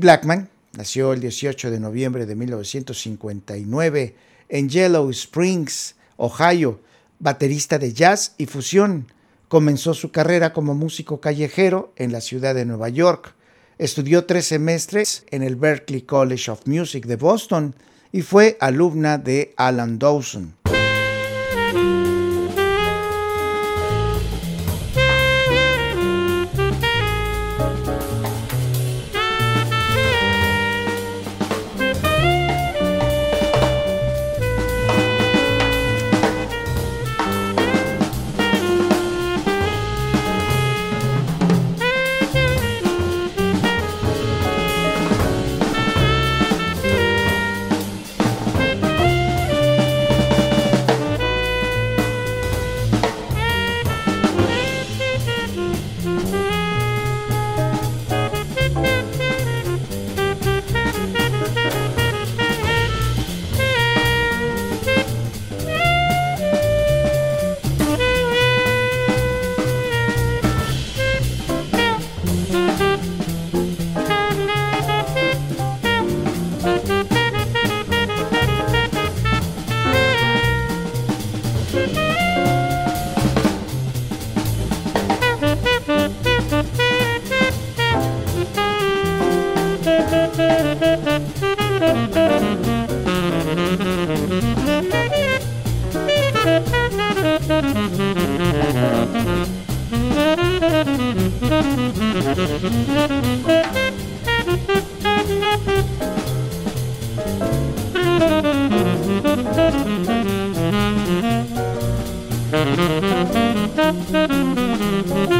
Blackman nació el 18 de noviembre de 1959 en Yellow Springs, Ohio, baterista de jazz y fusión. Comenzó su carrera como músico callejero en la ciudad de Nueva York. Estudió tres semestres en el Berklee College of Music de Boston y fue alumna de Alan Dawson. Thank you.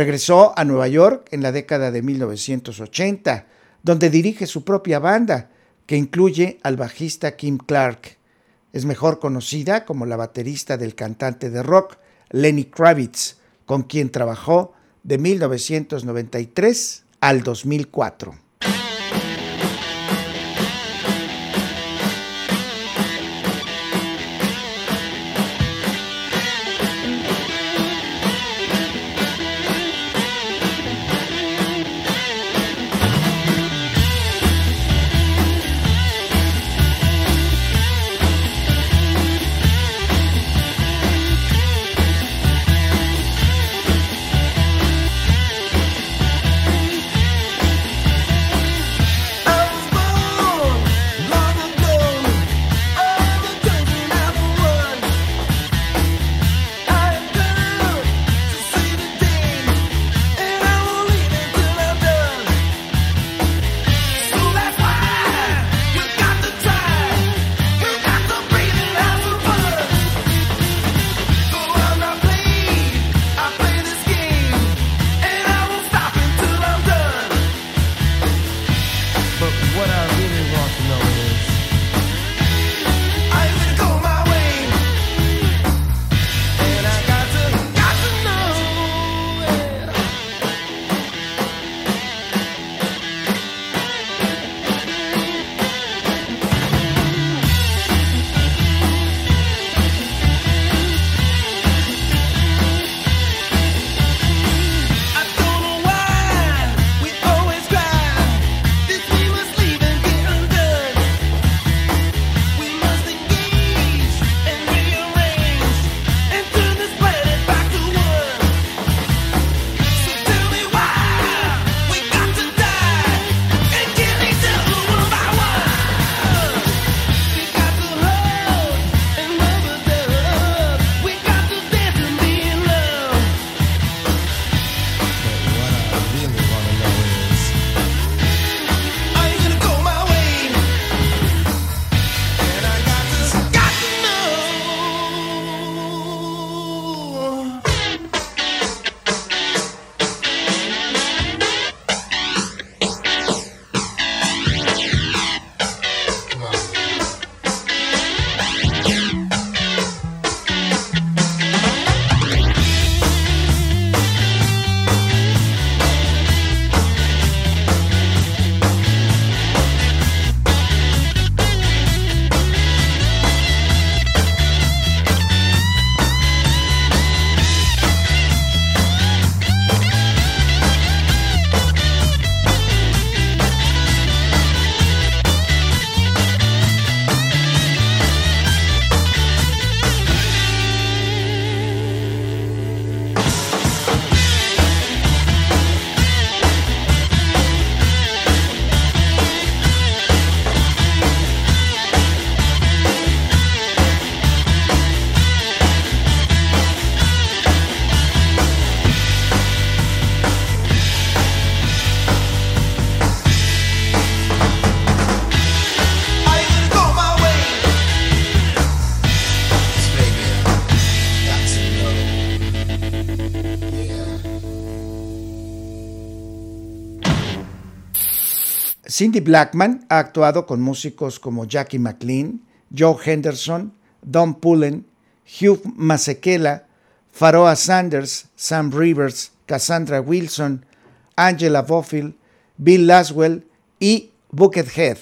Regresó a Nueva York en la década de 1980, donde dirige su propia banda, que incluye al bajista Kim Clark. Es mejor conocida como la baterista del cantante de rock Lenny Kravitz, con quien trabajó de 1993 al 2004. Cindy Blackman ha actuado con músicos como Jackie McLean, Joe Henderson, Don Pullen, Hugh Masekela, Pharoah Sanders, Sam Rivers, Cassandra Wilson, Angela Bofill, Bill Laswell y Buckethead.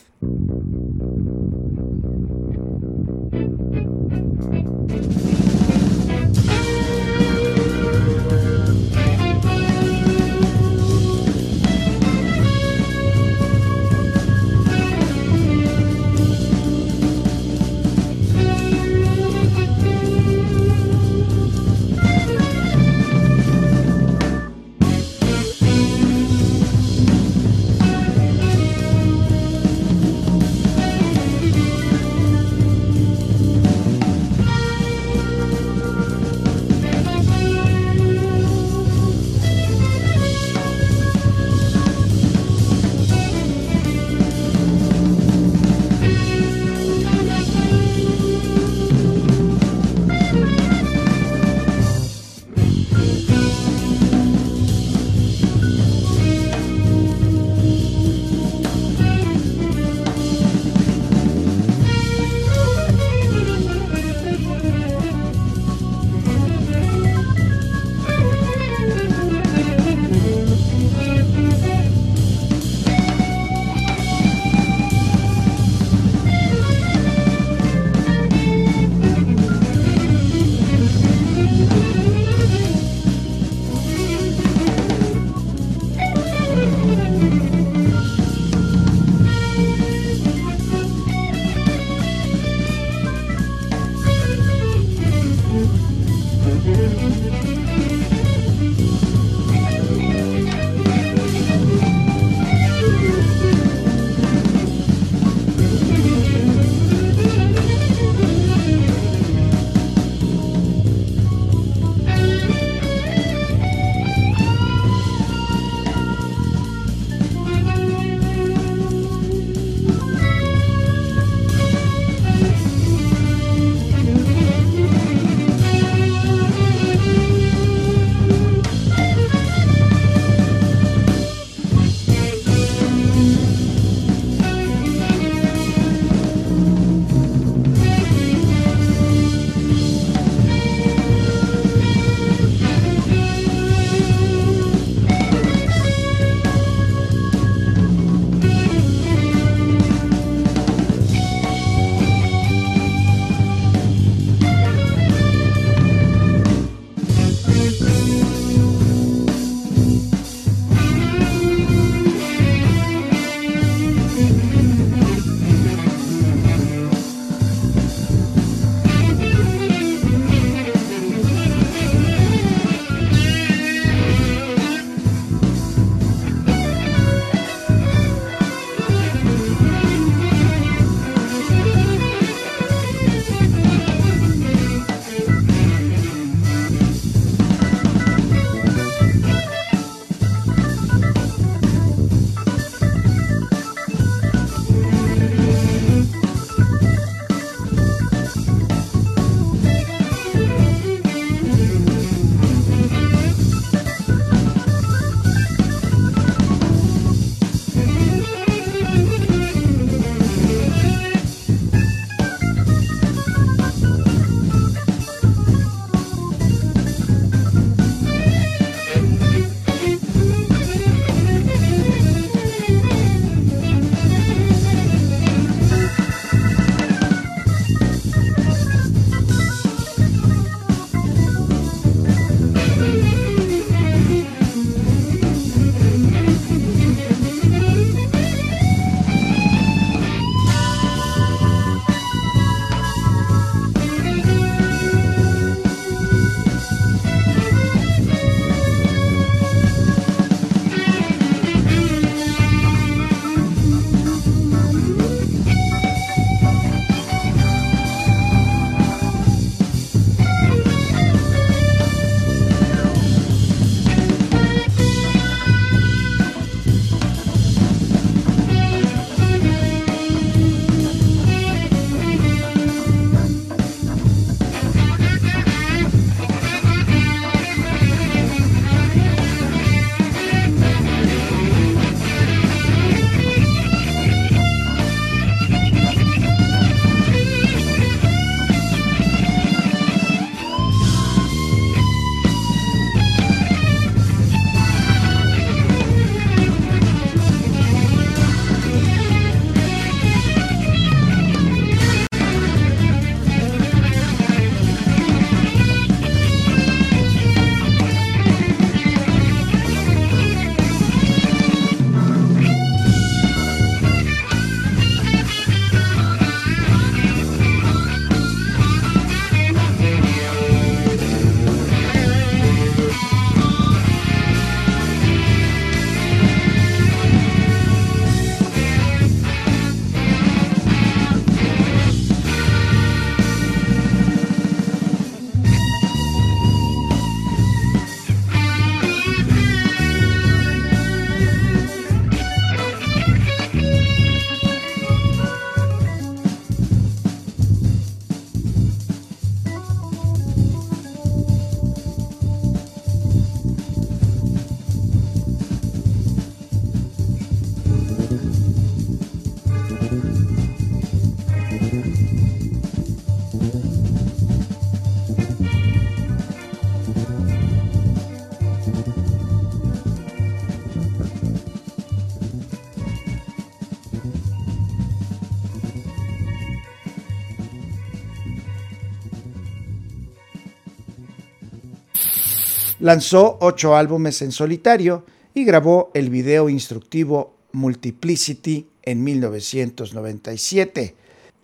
Lanzó ocho álbumes en solitario y grabó el video instructivo Multiplicity en 1997.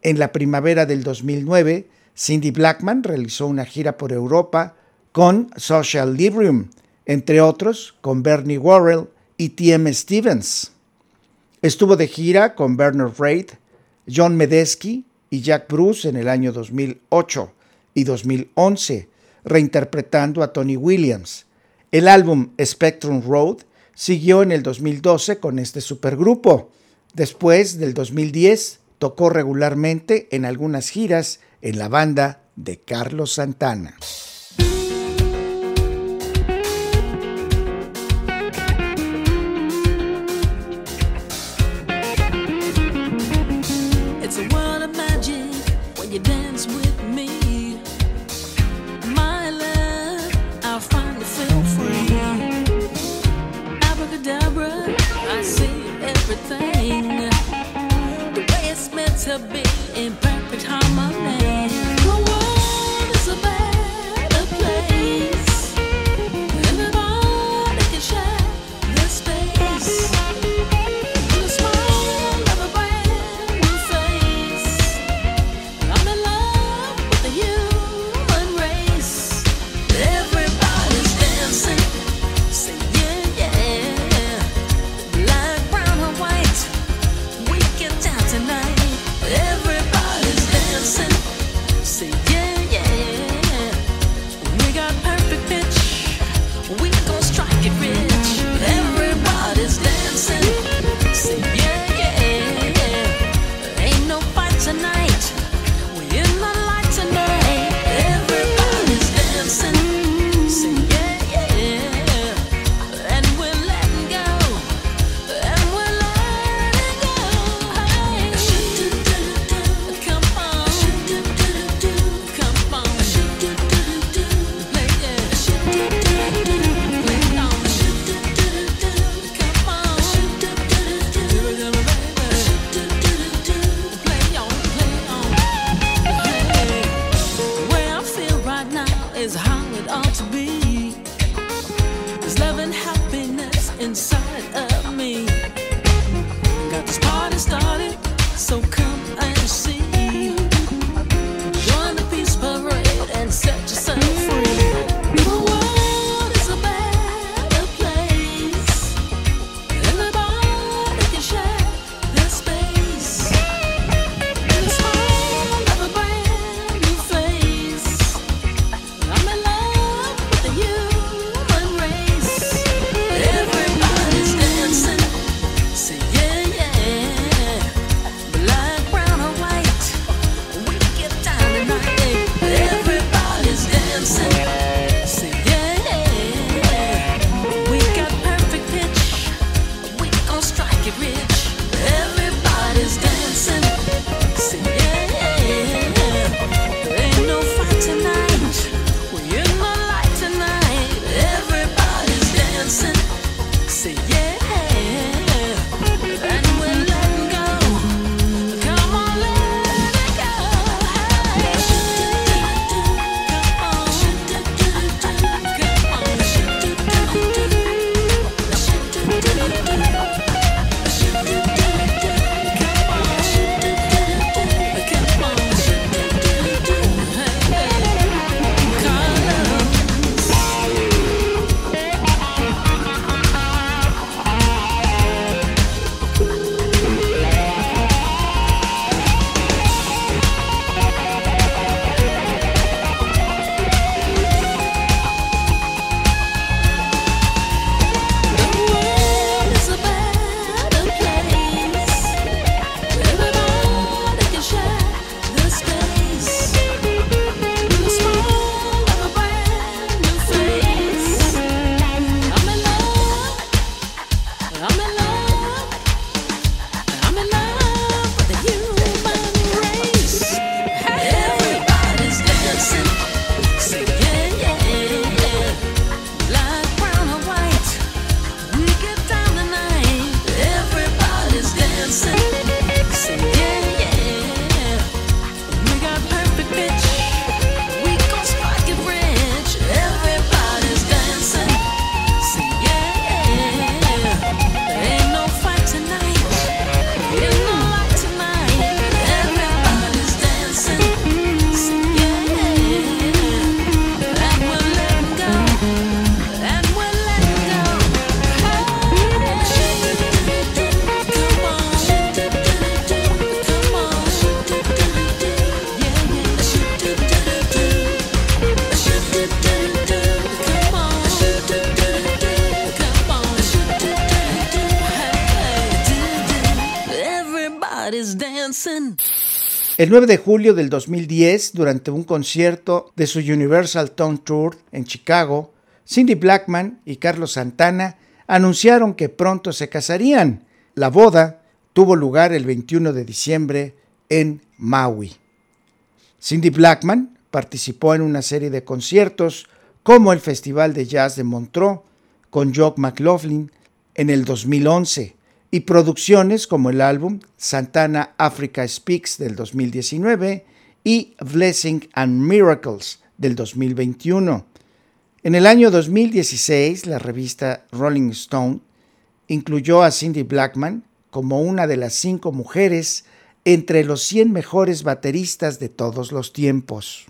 En la primavera del 2009, Cindy Blackman realizó una gira por Europa con Social Librium, entre otros con Bernie Worrell y T.M. Stevens. Estuvo de gira con Bernard Reid, John Medesky y Jack Bruce en el año 2008 y 2011, reinterpretando a Tony Williams. El álbum Spectrum Road siguió en el 2012 con este supergrupo. Después del 2010 tocó regularmente en algunas giras en la banda de Carlos Santana. El 9 de julio del 2010, durante un concierto de su Universal Tone Tour en Chicago, Cindy Blackman y Carlos Santana anunciaron que pronto se casarían. La boda tuvo lugar el 21 de diciembre en Maui. Cindy Blackman participó en una serie de conciertos como el Festival de Jazz de Montreux con Jock McLaughlin en el 2011 y producciones como el álbum Santana Africa Speaks del 2019 y Blessing and Miracles del 2021. En el año 2016, la revista Rolling Stone incluyó a Cindy Blackman como una de las cinco mujeres entre los 100 mejores bateristas de todos los tiempos.